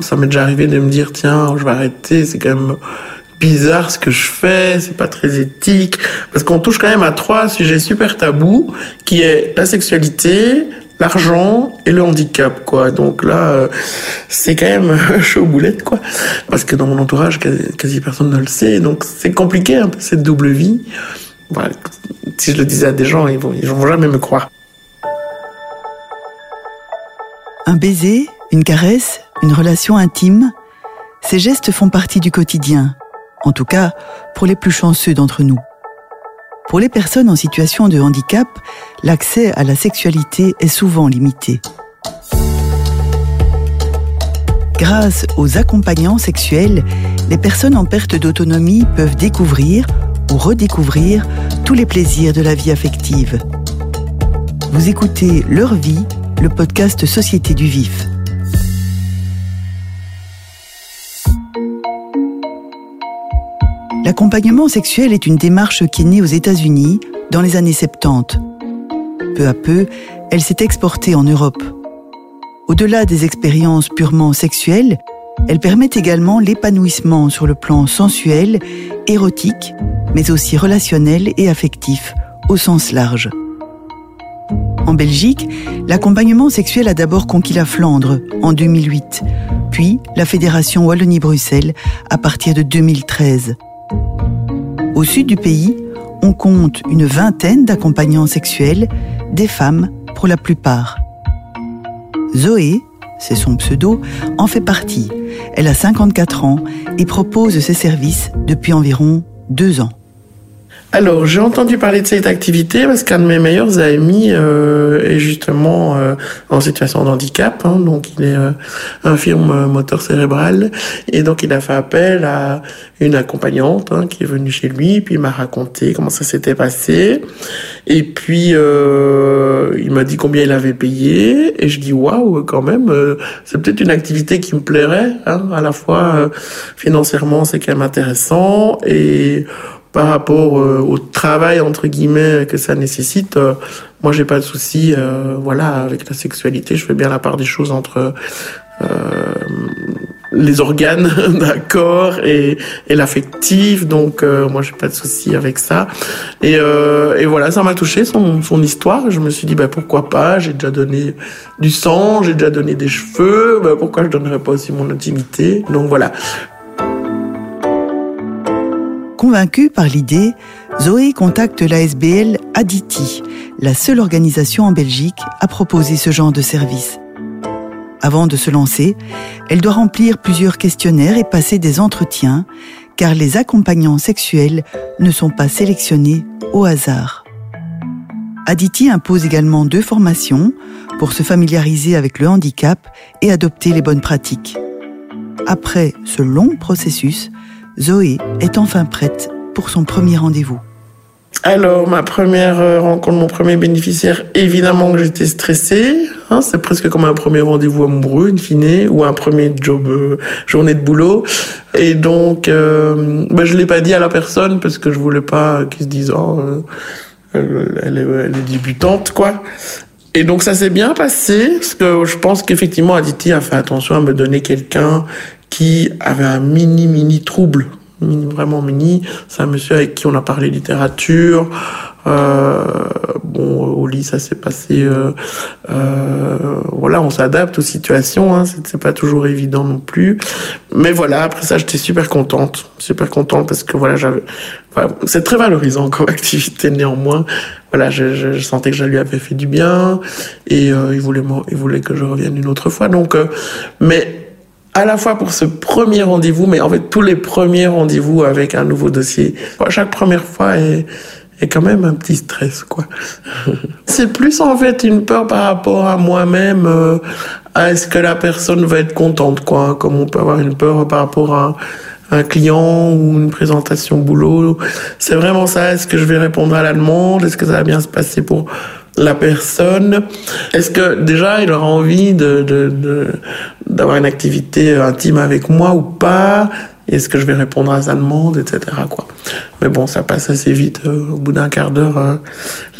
Ça m'est déjà arrivé de me dire, tiens, je vais arrêter, c'est quand même bizarre ce que je fais, c'est pas très éthique, parce qu'on touche quand même à trois sujets super tabous, qui est la sexualité, l'argent et le handicap, quoi. Donc là, euh, c'est quand même chaud boulette, quoi. Parce que dans mon entourage, quasi, personne ne le sait, donc c'est compliqué un peu cette double vie. Si je le disais à des gens, ils vont, ils vont jamais me croire. Un baiser, une caresse, une relation intime, ces gestes font partie du quotidien, en tout cas pour les plus chanceux d'entre nous. Pour les personnes en situation de handicap, l'accès à la sexualité est souvent limité. Grâce aux accompagnants sexuels, les personnes en perte d'autonomie peuvent découvrir ou redécouvrir tous les plaisirs de la vie affective. Vous écoutez Leur vie le podcast Société du Vif. L'accompagnement sexuel est une démarche qui est née aux États-Unis dans les années 70. Peu à peu, elle s'est exportée en Europe. Au-delà des expériences purement sexuelles, elle permet également l'épanouissement sur le plan sensuel, érotique, mais aussi relationnel et affectif au sens large. En Belgique, l'accompagnement sexuel a d'abord conquis la Flandre en 2008, puis la Fédération Wallonie-Bruxelles à partir de 2013. Au sud du pays, on compte une vingtaine d'accompagnants sexuels, des femmes pour la plupart. Zoé, c'est son pseudo, en fait partie. Elle a 54 ans et propose ses services depuis environ deux ans. Alors, j'ai entendu parler de cette activité parce qu'un de mes meilleurs amis euh, est justement euh, en situation de handicap, hein, donc il est euh, infirme moteur cérébral, et donc il a fait appel à une accompagnante hein, qui est venue chez lui, puis il m'a raconté comment ça s'était passé, et puis euh, il m'a dit combien il avait payé, et je dis waouh, quand même, c'est peut-être une activité qui me plairait, hein, à la fois financièrement c'est quand même intéressant, et par rapport euh, au travail entre guillemets que ça nécessite, euh, moi j'ai pas de souci. Euh, voilà, avec la sexualité, je fais bien la part des choses entre les organes, d'accord, et, et l'affectif. Donc moi j'ai pas de souci avec ça. Et, et voilà, ça m'a touché son, son histoire. Je me suis dit bah pourquoi pas? J'ai déjà donné du sang, j'ai déjà donné des cheveux. Bah, pourquoi je donnerais pas aussi mon intimité? Donc voilà. Convaincue par l'idée, Zoé contacte l'ASBL Aditi, la seule organisation en Belgique à proposer ce genre de service. Avant de se lancer, elle doit remplir plusieurs questionnaires et passer des entretiens, car les accompagnants sexuels ne sont pas sélectionnés au hasard. Aditi impose également deux formations pour se familiariser avec le handicap et adopter les bonnes pratiques. Après ce long processus, Zoé est enfin prête pour son premier rendez-vous. Alors, ma première euh, rencontre, mon premier bénéficiaire, évidemment que j'étais stressée. Hein, c'est presque comme un premier rendez-vous amoureux, in fine, ou un premier job, euh, journée de boulot. Et donc, euh, bah, je l'ai pas dit à la personne parce que je voulais pas qu'il se dise, oh, euh, elle, est, elle, est, débutante, quoi. Et donc, ça s'est bien passé parce que je pense qu'effectivement, Aditi a fait attention à me donner quelqu'un qui avait un mini, mini trouble. vraiment mini. C'est un monsieur avec qui on a parlé littérature. Euh, bon, au lit, ça s'est passé. Euh, euh, voilà, on s'adapte aux situations. Hein, c'est pas toujours évident non plus. Mais voilà, après ça, j'étais super contente, super contente parce que voilà, j'avais. c'est très valorisant comme activité néanmoins. Voilà, je, je, sentais que je lui avais fait du bien et euh, il voulait, il voulait que je revienne une autre fois. Donc, euh, mais à la fois pour ce premier rendez-vous, mais en fait tous les premiers rendez-vous avec un nouveau dossier. Chaque première fois est, quand même un petit stress, quoi. C'est plus en fait une peur par rapport à moi-même, euh, à est-ce que la personne va être contente, quoi. Comme on peut avoir une peur par rapport à un client ou une présentation boulot. C'est vraiment ça. Est-ce que je vais répondre à la demande? Est-ce que ça va bien se passer pour la personne Est-ce que déjà il aura envie d'avoir une activité intime avec moi ou pas? Est-ce que je vais répondre à sa demande, etc. Quoi. Mais bon, ça passe assez vite. Euh, au bout d'un quart d'heure, hein.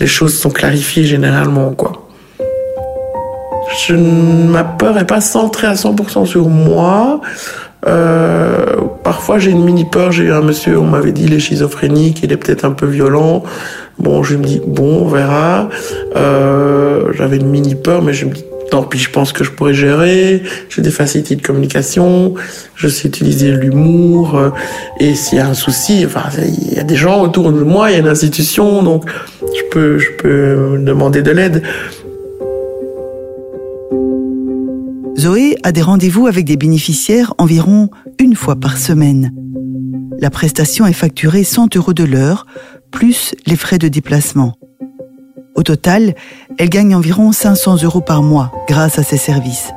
les choses sont clarifiées généralement. quoi. je, ma peur est pas centrée à 100% sur moi. Euh, parfois j'ai une mini peur. J'ai eu un monsieur, on m'avait dit il est schizophrénique, il est peut-être un peu violent. Bon, je me dis bon, on verra. Euh, J'avais une mini peur, mais je me dis tant pis, je pense que je pourrais gérer. J'ai des facilités de communication. Je sais utiliser l'humour. Euh, et s'il y a un souci, enfin, il y a des gens autour de moi, il y a une institution, donc je peux, je peux demander de l'aide. Zoé a des rendez-vous avec des bénéficiaires environ une fois par semaine. La prestation est facturée 100 euros de l'heure, plus les frais de déplacement. Au total, elle gagne environ 500 euros par mois grâce à ses services.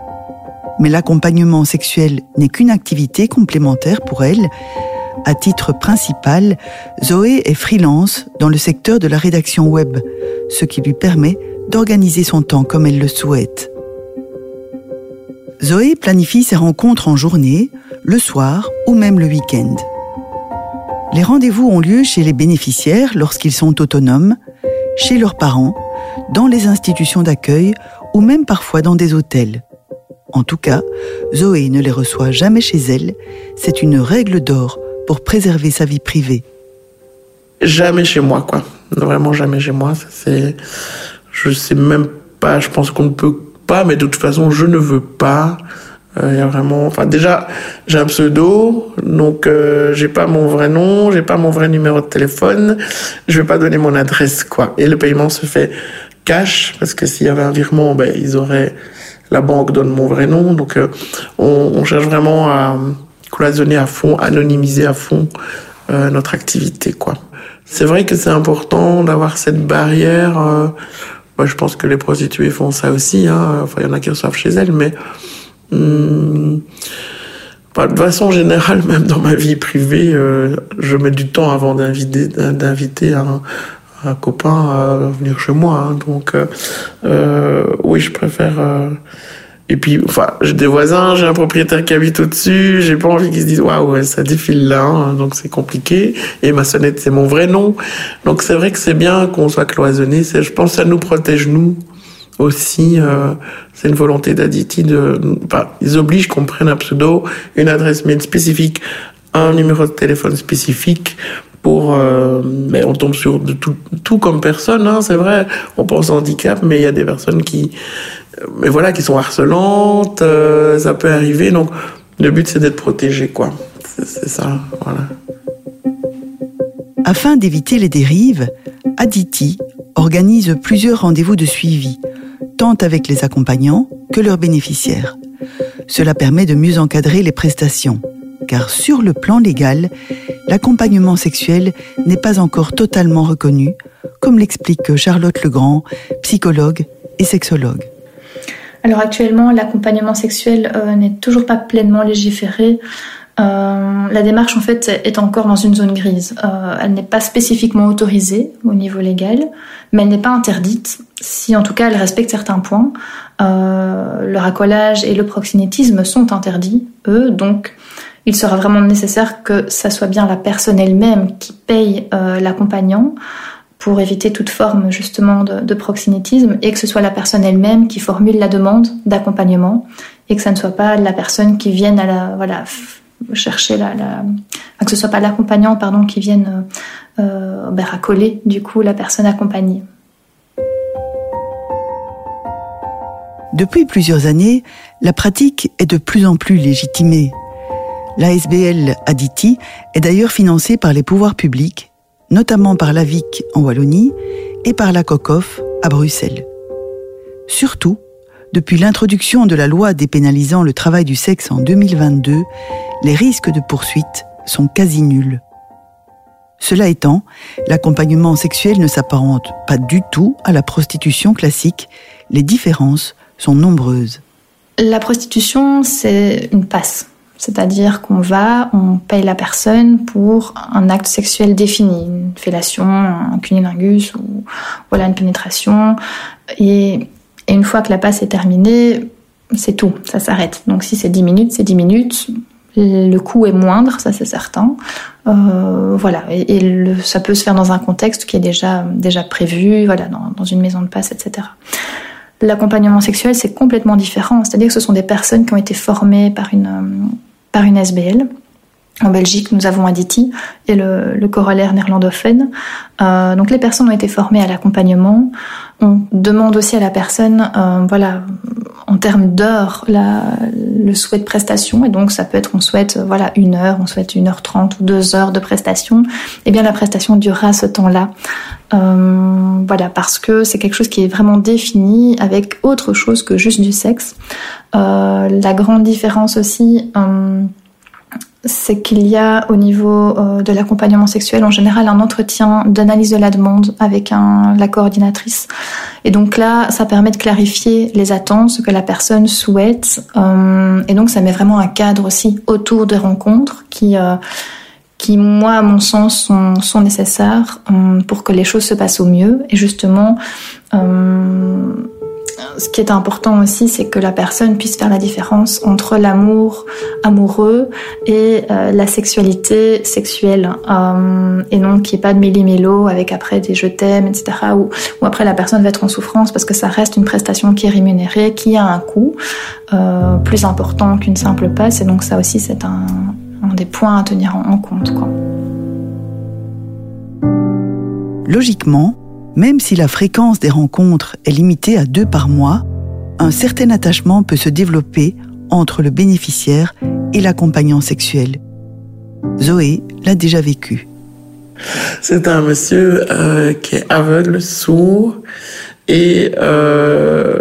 Mais l'accompagnement sexuel n'est qu'une activité complémentaire pour elle. À titre principal, Zoé est freelance dans le secteur de la rédaction web, ce qui lui permet d'organiser son temps comme elle le souhaite. Zoé planifie ses rencontres en journée, le soir ou même le week-end. Les rendez-vous ont lieu chez les bénéficiaires lorsqu'ils sont autonomes, chez leurs parents, dans les institutions d'accueil ou même parfois dans des hôtels. En tout cas, Zoé ne les reçoit jamais chez elle. C'est une règle d'or pour préserver sa vie privée. Jamais chez moi, quoi. Vraiment jamais chez moi. C'est, je sais même pas. Je pense qu'on ne peut pas, mais de toute façon, je ne veux pas. Il euh, y a vraiment, enfin déjà, j'ai un pseudo, donc euh, j'ai pas mon vrai nom, j'ai pas mon vrai numéro de téléphone, je vais pas donner mon adresse quoi. Et le paiement se fait cash parce que s'il y avait un virement, ben ils auraient, la banque donne mon vrai nom, donc euh, on, on, cherche vraiment à cloisonner à fond, anonymiser à fond euh, notre activité quoi. C'est vrai que c'est important d'avoir cette barrière moi, je pense que les prostituées font ça aussi. Hein. Enfin, il y en a qui reçoivent chez elles, mais hum, de façon générale, même dans ma vie privée, euh, je mets du temps avant d'inviter, d'inviter un, un, copain à venir chez moi. Hein. Donc, euh, euh, oui, je préfère euh, et puis, enfin, j'ai des voisins, j'ai un propriétaire qui habite au-dessus, j'ai pas envie qu'ils se disent waouh, ça défile là, hein, donc c'est compliqué. Et ma sonnette, c'est mon vrai nom. Donc c'est vrai que c'est bien qu'on soit cloisonné. Je pense que ça nous protège nous aussi. Euh, c'est une volonté d'Aditi de, enfin, ils obligent qu'on prenne un pseudo, une adresse mail spécifique, un numéro de téléphone spécifique pour euh, mais on tombe sur de tout, tout comme personne hein, c'est vrai on pense handicap mais il y a des personnes qui mais voilà, qui sont harcelantes, euh, ça peut arriver. Donc, le but, c'est d'être protégé, quoi. C'est ça, voilà. Afin d'éviter les dérives, Aditi organise plusieurs rendez-vous de suivi, tant avec les accompagnants que leurs bénéficiaires. Cela permet de mieux encadrer les prestations, car sur le plan légal, l'accompagnement sexuel n'est pas encore totalement reconnu, comme l'explique Charlotte Legrand, psychologue et sexologue. Alors actuellement, l'accompagnement sexuel euh, n'est toujours pas pleinement légiféré. Euh, la démarche en fait est encore dans une zone grise. Euh, elle n'est pas spécifiquement autorisée au niveau légal, mais elle n'est pas interdite si en tout cas elle respecte certains points. Le racolage et le proxénétisme sont interdits, eux, donc il sera vraiment nécessaire que ça soit bien la personne elle-même qui paye l'accompagnant pour éviter toute forme justement de, proxénétisme et que ce soit la personne elle-même qui formule la demande d'accompagnement et que ça ne soit pas la personne qui vienne à la voilà chercher la, que ce soit pas l'accompagnant pardon qui vienne euh, ben, racoler du coup la personne accompagnée. Depuis plusieurs années, la pratique est de plus en plus légitimée. L'ASBL Aditi est d'ailleurs financée par les pouvoirs publics notamment par la VIC en Wallonie et par la COCOF à Bruxelles. Surtout, depuis l'introduction de la loi dépénalisant le travail du sexe en 2022, les risques de poursuite sont quasi nuls. Cela étant, l'accompagnement sexuel ne s'apparente pas du tout à la prostitution classique. Les différences sont nombreuses. La prostitution, c'est une passe. C'est-à-dire qu'on va, on paye la personne pour un acte sexuel défini, une fellation, un cunilingus ou voilà une pénétration. Et, une fois que la passe est terminée, c'est tout, ça s'arrête. Donc si c'est 10 minutes, c'est 10 minutes. Le coût est moindre, ça c'est certain. Euh, voilà, et, ça peut se faire dans un contexte qui est déjà déjà prévu, voilà, dans, dans une maison de passe, etc. L'accompagnement sexuel, c'est complètement différent. C'est-à-dire que ce sont des personnes qui ont été formées par une, euh, SBL. En Belgique, nous avons Aditi et le, le corollaire néerlandophone. Euh, donc les personnes ont été formées à l'accompagnement. On demande aussi à la personne, euh, voilà, en termes d'heures, le souhait de prestation. Et donc ça peut être, on souhaite, voilà, une heure, on souhaite une heure trente ou deux heures de prestation. Eh bien la prestation durera ce temps-là. Euh, voilà, parce que c'est quelque chose qui est vraiment défini avec autre chose que juste du sexe. Euh, la grande différence aussi. C'est qu'il y a au niveau euh, de l'accompagnement sexuel en général un entretien d'analyse de la demande avec un, la coordinatrice. Et donc là, ça permet de clarifier les attentes, ce que la personne souhaite. Euh, et donc ça met vraiment un cadre aussi autour des rencontres qui, euh, qui moi, à mon sens, sont nécessaires pour que les choses se passent au mieux. Et justement, ce qui est important aussi, c'est que la personne puisse faire la différence entre l'amour amoureux et euh, la sexualité sexuelle. Euh, et non qu'il n'y ait pas de méli-mélo avec après des je t'aime, etc. Ou, après la personne va être en souffrance parce que ça reste une prestation qui est rémunérée, qui a un coût euh, plus important qu'une simple passe. Et donc ça aussi, c'est un, des points à tenir en, compte. Logiquement, même si la fréquence des rencontres est limitée à deux par mois, un certain attachement peut se développer entre le bénéficiaire et l'accompagnant sexuel. Zoé l'a déjà vécu. C'est un monsieur euh, qui est aveugle, sourd, et, euh,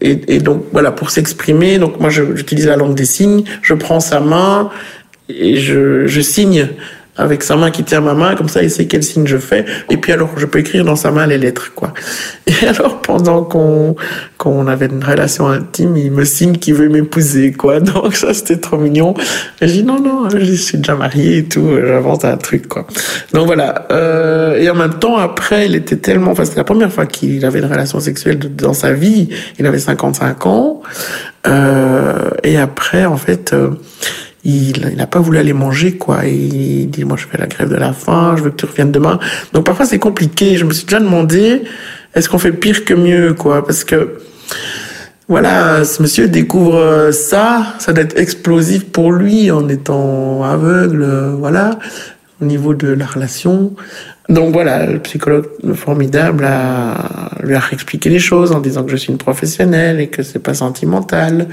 et, donc voilà, pour s'exprimer, donc moi j'utilise la langue des signes, je prends sa main et je signe avec sa main qui tient ma main, comme ça il sait quel signe je fais. Et puis alors je peux écrire dans sa main les lettres, quoi. Et alors pendant qu'on qu'on avait une relation intime, il me signe qu'il veut m'épouser, quoi. Donc ça c'était trop mignon. Et je dis non non, je suis déjà mariée et tout, j'avance un truc, quoi. Donc voilà. Euh, et en même temps après, il était tellement, enfin c'était la première fois qu'il avait une relation sexuelle dans sa vie. Il avait 55 ans. Euh, et après en fait. Euh, il n'a pas voulu aller manger, quoi. il dit, moi, je fais la grève de la faim, je veux que tu reviennes demain. Donc, parfois, c'est compliqué. Je me suis déjà demandé, est-ce qu'on fait pire que mieux, quoi? Parce que, voilà, ce monsieur découvre ça, ça doit être explosif pour lui en étant aveugle, voilà, au niveau de la relation. Donc voilà, le psychologue formidable a, lui a expliqué les choses en disant que je suis une professionnelle et que c'est pas sentimental,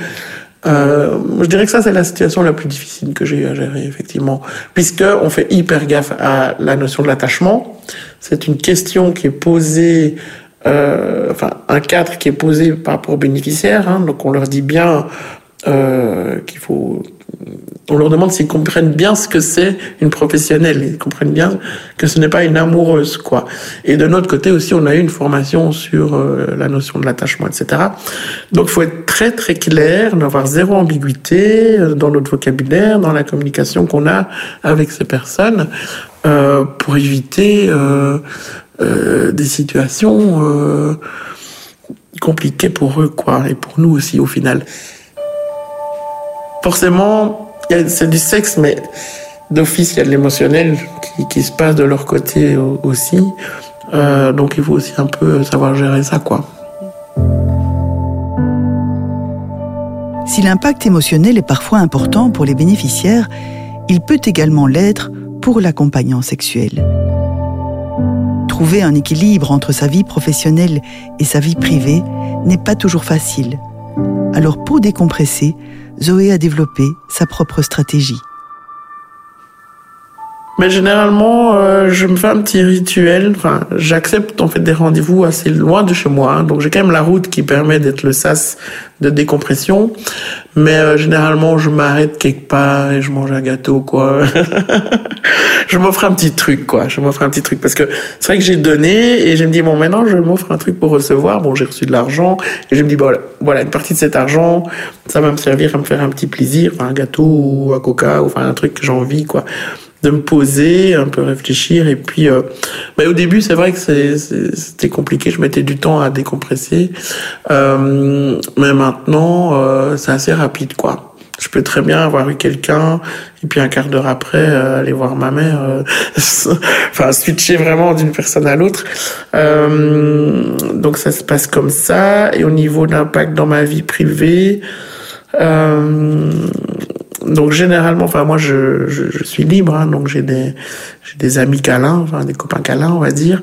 euh, je dirais que ça, c'est la situation la plus difficile que j'ai eu à gérer, effectivement. Puisque on fait hyper gaffe à la notion de l'attachement. C'est une question qui est posée, euh, enfin, un cadre qui est posé par rapport aux bénéficiaires. Hein, donc, on leur dit bien euh, qu'il faut on leur demande s'ils comprennent bien ce que c'est une professionnelle, ils comprennent bien que ce n'est pas une amoureuse, quoi. Et de notre côté aussi, on a eu une formation sur euh, la notion de l'attachement, etc. Donc, il faut être très très clair, n'avoir zéro ambiguïté euh, dans notre vocabulaire, dans la communication qu'on a avec ces personnes, euh, pour éviter des situations compliquées pour eux, quoi, et pour nous aussi au final. Forcément, c'est du sexe, mais d'office, il y a de l'émotionnel qui, se passe de leur côté aussi. Euh, donc il faut aussi un peu savoir gérer ça, quoi. Si l'impact émotionnel est parfois important pour les bénéficiaires, il peut également l'être pour l'accompagnant sexuel. Trouver un équilibre entre sa vie professionnelle et sa vie privée n'est pas toujours facile. Alors pour décompresser, Zoé a développé sa propre stratégie. Mais généralement, euh, je me fais un petit rituel. Enfin, j'accepte en fait des rendez-vous assez loin de chez moi, hein. donc j'ai quand même la route qui permet d'être le sas de décompression. Mais euh, généralement, je m'arrête quelque part et je mange un gâteau, quoi. je m'offre un petit truc, quoi. Je m'offre un petit truc parce que c'est vrai que j'ai donné et je me dis bon, maintenant je m'offre un truc pour recevoir. Bon, j'ai reçu de l'argent et je me dis bon, voilà, une partie de cet argent, ça va me servir à me faire un petit plaisir, enfin un gâteau ou un coca ou enfin un truc que j'ai envie, quoi de me poser, un peu réfléchir. Et puis, euh, au début, c'est vrai que c'était compliqué. Je mettais du temps à décompresser. Euh, mais maintenant, euh, c'est assez rapide, quoi. Je peux très bien avoir eu quelqu'un et puis un quart d'heure après euh, aller voir ma mère. Euh, enfin, switcher vraiment d'une personne à l'autre. Euh, donc ça se passe comme ça. Et au niveau d'impact dans ma vie privée, donc généralement, enfin moi je, je, je suis libre, hein, donc j'ai des j'ai des amis câlins, enfin des copains câlins, on va dire.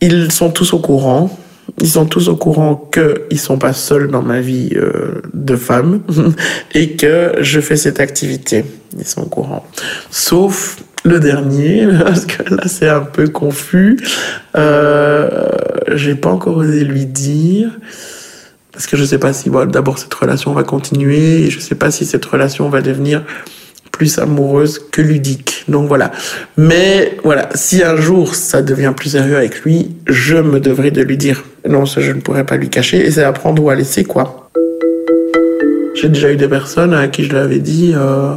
Ils sont tous au courant. Ils sont tous au courant qu'ils sont pas seuls dans ma vie euh, de femme et que je fais cette activité. Ils sont au courant. Sauf le dernier, parce que là c'est un peu confus. Euh, J'ai pas encore osé lui dire parce que je sais pas si d'abord cette relation va continuer et je sais pas si cette relation va devenir plus amoureuse que ludique. Donc voilà. Mais voilà, si un jour ça devient plus sérieux avec lui, je me devrais de lui dire. Non, ça je ne pourrais pas lui cacher et c'est à prendre ou à laisser quoi. J'ai déjà eu des personnes à qui je l'avais dit. Euh...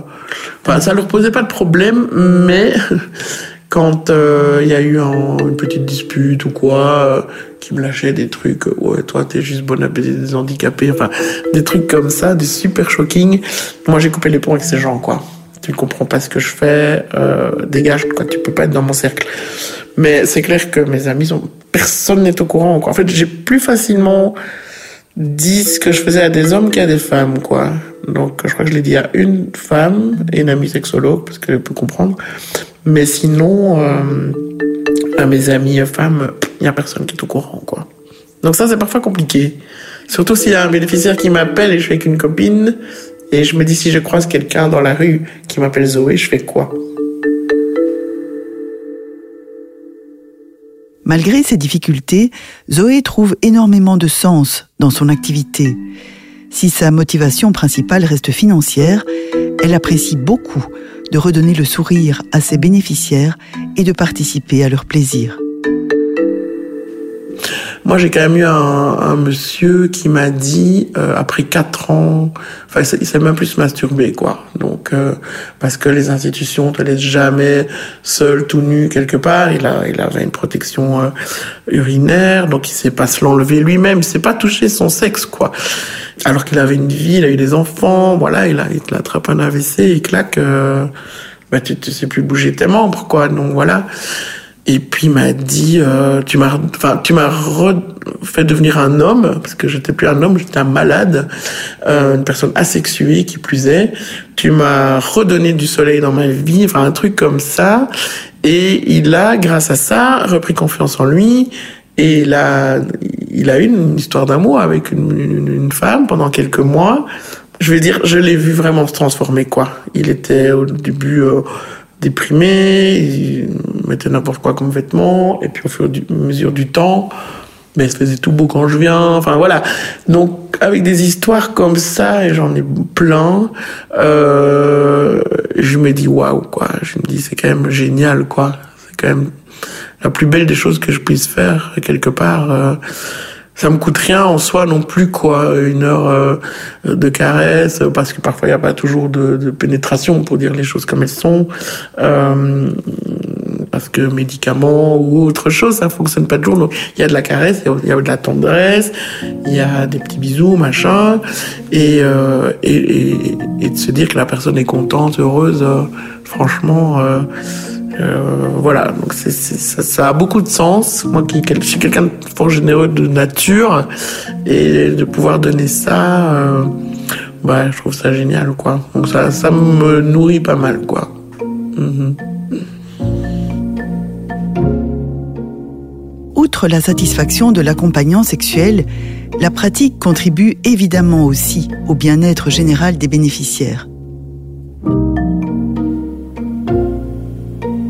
Enfin, ça leur posait pas de problème, mais quand euh, il y a eu un, une petite dispute ou quoi, euh, qui me lâchait des trucs, ouais, toi t'es juste bon à baiser des handicapés, enfin des trucs comme ça, des super shocking. Moi j'ai coupé les ponts avec ces gens, quoi tu ne comprends pas ce que je fais, euh, dégage, quoi, tu peux pas être dans mon cercle. Mais c'est clair que mes amis sont, personne n'est au courant, quoi. En fait, j'ai plus facilement ce que je faisais à des hommes qu'à des femmes, quoi. Donc, je crois que je l'ai dit à une femme et une amie sexologue, parce qu'elle peut comprendre. Mais sinon, euh, à mes amis femmes, il y a personne qui est au courant, quoi. Donc ça, c'est parfois compliqué. Surtout s'il y a un bénéficiaire qui m'appelle et je suis avec une copine, et je me dis, si je croise quelqu'un dans la rue qui m'appelle Zoé, je fais quoi? Malgré ces difficultés, Zoé trouve énormément de sens dans son activité. Si sa motivation principale reste financière, elle apprécie beaucoup de redonner le sourire à ses bénéficiaires et de participer à leur plaisir. Moi, j'ai quand même eu un, un monsieur qui m'a dit, euh, après quatre ans, enfin, il s'est même plus masturbé, quoi. Donc, euh, parce que les institutions te laissent jamais seul, tout nu, quelque part. Il a, il avait une protection euh, urinaire, donc il sait pas se l'enlever lui-même, il sait pas toucher son sexe, quoi. Alors qu'il avait une vie, il a eu des enfants, voilà, il a, il attrape un AVC, il claque, bah, tu, tu sais plus bouger tes membres, quoi. Donc, voilà. Et puis il m'a dit, euh, tu m'as, enfin, tu m'as fait devenir un homme parce que j'étais plus un homme, j'étais un malade, euh, une personne asexuée qui plus est. Tu m'as redonné du soleil dans ma vie, enfin un truc comme ça. Et il a, grâce à ça, repris confiance en lui. Et il a, il a eu une histoire d'amour avec une, une, femme pendant quelques mois. Je vais dire, je l'ai vu vraiment se transformer, quoi. Il était au début euh, déprimé, il mettait n'importe quoi comme vêtement, et puis au fur et à mesure du temps, mais il se faisait tout beau quand je viens, enfin voilà. Donc avec des histoires comme ça, et j'en ai plein, euh, je me dis waouh quoi, je me dis c'est quand même génial quoi, c'est quand même la plus belle des choses que je puisse faire quelque part. Euh, ça me coûte rien en soi non plus quoi. Une heure euh, de caresse parce que parfois il n'y a pas toujours de, de, pénétration pour dire les choses comme elles sont euh, parce que médicaments ou autre chose ça fonctionne pas toujours. Donc il y a de la caresse il y, a de la tendresse il y a des petits bisous machin et, euh, et, et, et, de se dire que la personne est contente heureuse euh, franchement euh, voilà, donc ça, ça, a beaucoup de sens. Moi qui je suis quelqu'un de fort généreux de nature et de pouvoir donner ça, euh, bah, je trouve ça génial, quoi. Donc ça, ça me nourrit pas mal, quoi. Mmh. Outre la satisfaction de l'accompagnant sexuel, la pratique contribue évidemment aussi au bien-être général des bénéficiaires.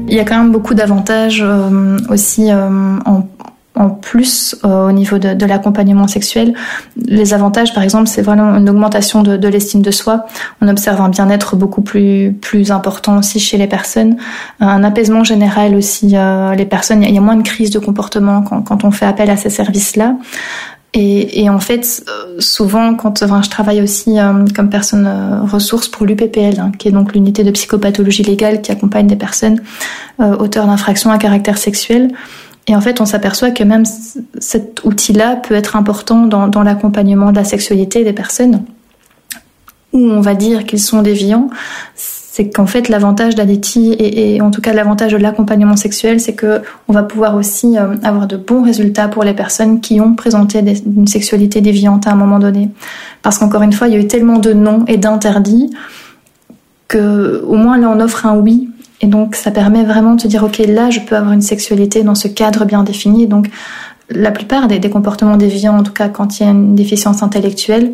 Il y a quand même beaucoup d'avantages euh, aussi euh, en, plus euh, au niveau de, l'accompagnement sexuel. Les avantages, par exemple, c'est vraiment une augmentation de, l'estime de soi. On observe un bien-être beaucoup plus plus important aussi chez les personnes, un apaisement général aussi. les personnes, il y a moins de crises de comportement quand, quand on fait appel à ces services-là. Et, et, en fait, souvent, quand enfin, je travaille aussi euh, comme personne euh, ressource pour l'UPPL, hein, qui est donc l'unité de psychopathologie légale qui accompagne des personnes euh, auteurs d'infractions à caractère sexuel. Et en fait, on s'aperçoit que même cet outil-là peut être important dans, dans l'accompagnement de la sexualité des personnes. où on va dire qu'ils sont déviants, c'est qu'en fait l'avantage d'Adeti et, et, en tout cas l'avantage de l'accompagnement sexuel, c'est que on va pouvoir aussi euh, avoir de bons résultats pour les personnes qui ont présenté une sexualité déviante à un moment donné. Parce qu'encore une fois, il y a eu tellement de non et d'interdits que au moins là on offre un oui. Et donc ça permet vraiment de se dire ok là je peux avoir une sexualité dans ce cadre bien défini. Donc la plupart des, des comportements déviants, en tout cas quand il y a une déficience intellectuelle,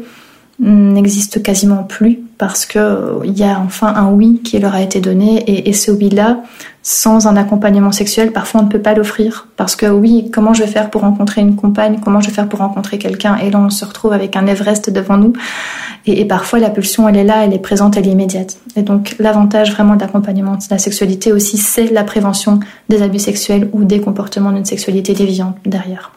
n'existe quasiment plus parce que euh, il y a enfin un oui qui leur a été donné et, ce oui là sans un accompagnement sexuel parfois on ne peut pas l'offrir parce que oui comment je vais faire pour rencontrer une compagne? Comment je vais faire pour rencontrer quelqu'un? Et là on se retrouve avec un Everest devant nous et, parfois la pulsion elle est là elle est présente elle est immédiate. Et donc l'avantage vraiment d'accompagnement de la sexualité aussi c'est la prévention des abus sexuels ou des comportements d'une sexualité déviante derrière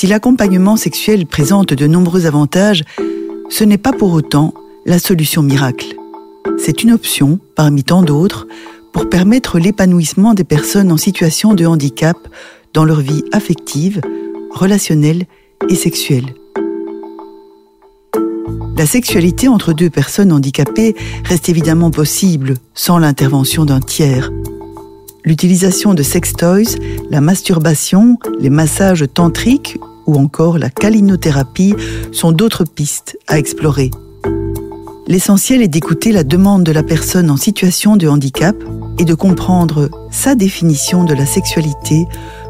si l'accompagnement sexuel présente de nombreux avantages, ce n'est pas pour autant la solution miracle. C'est une option, parmi tant d'autres, pour permettre l'épanouissement des personnes en situation de handicap dans leur vie affective, relationnelle et sexuelle. La sexualité entre deux personnes handicapées reste évidemment possible sans l'intervention d'un tiers. L'utilisation de sextoys, la masturbation, les massages tantriques ou encore la calinothérapie sont d'autres pistes à explorer. L'essentiel est d'écouter la demande de la personne en situation de handicap et de comprendre sa définition de la sexualité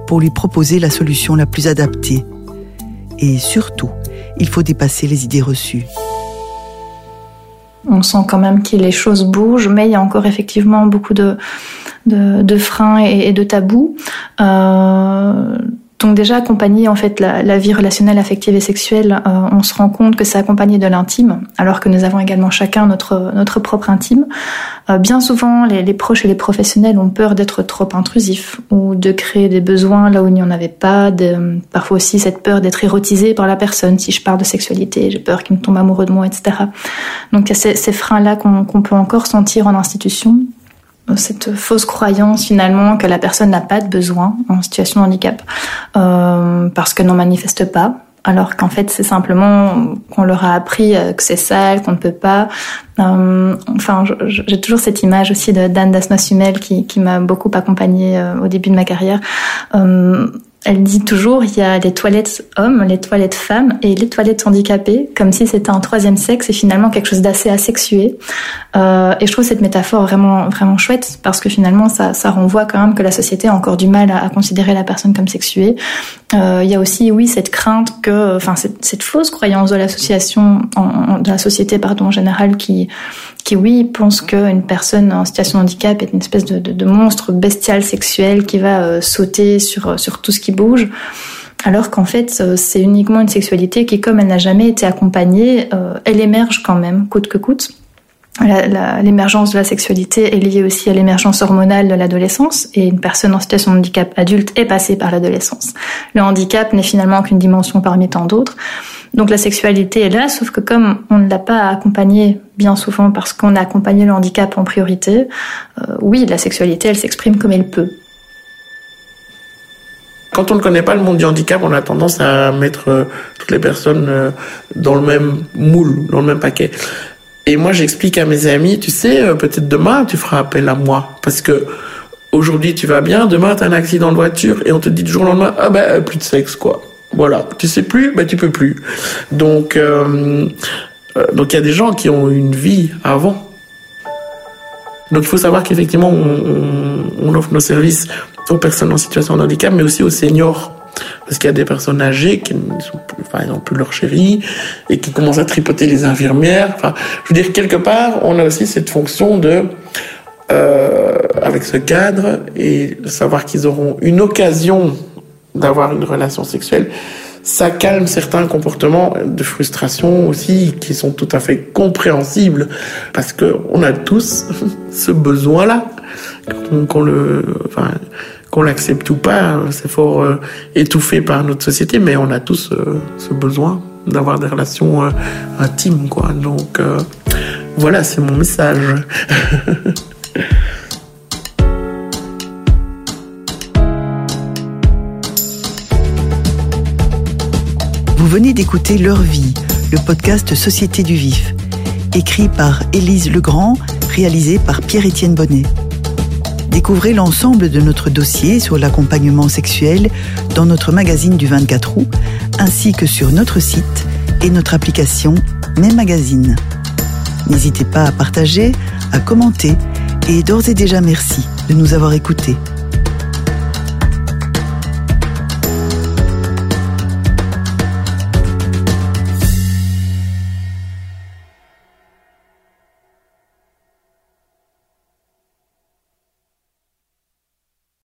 pour lui proposer la solution la plus adaptée. Et surtout, il faut dépasser les idées reçues. On sent quand même que les choses bougent, mais il y a encore effectivement beaucoup de, freins et, et de tabous. Euh, donc déjà accompagner en fait la, la, vie relationnelle, affective et sexuelle, euh, on se rend compte que c'est accompagné de l'intime, alors que nous avons également chacun notre notre propre intime. Euh, bien souvent, les, les, proches et les professionnels ont peur d'être trop intrusifs ou de créer des besoins là où il n'y en avait pas. De, parfois aussi cette peur d'être érotisé par la personne. Si je parle de sexualité, j'ai peur qu'il me tombe amoureux de moi, etc. Donc il y a ces, ces freins là qu'on qu peut encore sentir en institution cette fausse croyance finalement que la personne n'a pas de besoin en situation de handicap euh, parce qu'elle n'en manifeste pas alors qu'en fait c'est simplement qu'on leur a appris euh, que c'est sale, qu'on ne peut pas. Euh, enfin, j'ai toujours cette image aussi de d'Anne Dasnos-Humel qui, qui m'a beaucoup accompagnée euh, au début de ma carrière. Euh, elle dit toujours il y a les toilettes hommes, les toilettes femmes et les toilettes handicapées, comme si c'était un troisième sexe et finalement quelque chose d'assez asexué. Euh, et je trouve cette métaphore vraiment vraiment chouette parce que finalement ça, ça renvoie quand même que la société a encore du mal à, considérer la personne comme sexuée. Euh, il y a aussi oui cette crainte que, enfin cette, cette fausse croyance de l'association, de la société pardon en général qui qui oui pense qu'une personne en situation de handicap est une espèce de, monstre bestial sexuel qui va euh, sauter sur sur tout ce qui bouge. Alors qu'en fait, euh, c'est uniquement une sexualité qui, comme elle n'a jamais été accompagnée, euh, elle émerge quand même, coûte que coûte. L'émergence de la sexualité est liée aussi à l'émergence hormonale de l'adolescence et une personne en situation de handicap adulte est passée par l'adolescence. Le handicap n'est finalement qu'une dimension parmi tant d'autres. Donc la sexualité est là, sauf que comme on ne l'a pas accompagné bien souvent parce qu'on a accompagné le handicap en priorité, euh, oui, la sexualité, elle s'exprime comme elle peut. Quand on ne connaît pas le monde du handicap, on a tendance à mettre euh, toutes les personnes euh, dans le même moule, dans le même paquet. Et moi, j'explique à mes amis, tu sais, euh, peut-être demain, tu feras appel à moi. Parce que aujourd'hui, tu vas bien, demain, tu as un accident de voiture et on te dit du jour au lendemain, ah ben, plus de sexe, quoi. Voilà. Tu sais plus, ben, tu peux plus. Donc, euh, donc il y a des gens qui ont une vie avant. Donc il faut savoir qu'effectivement, on offre nos services aux personnes en situation de handicap, mais aussi aux seniors. Parce qu'il y a des personnes âgées qui n'ont plus leur chérie et qui commencent à tripoter les infirmières. Enfin, je veux dire, quelque part, on a aussi cette fonction de, euh, avec ce cadre, et savoir qu'ils auront une occasion d'avoir une relation sexuelle, ça calme certains comportements de frustration aussi qui sont tout à fait compréhensibles parce que on a tous ce besoin-là qu'on le, qu'on l'accepte ou pas, c'est fort euh, étouffé par notre société, mais on a tous euh, ce besoin d'avoir des relations euh, intimes, quoi. Donc voilà, c'est mon message. Vous venez d'écouter Leur vie, le podcast Société du Vif, écrit par Élise Legrand, réalisé par Pierre-Étienne Bonnet. Découvrez l'ensemble de notre dossier sur l'accompagnement sexuel dans notre magazine du 24 août, ainsi que sur notre site et notre application Mes Magazines. N'hésitez pas à partager, à commenter et d'ores et déjà merci de nous avoir écoutés.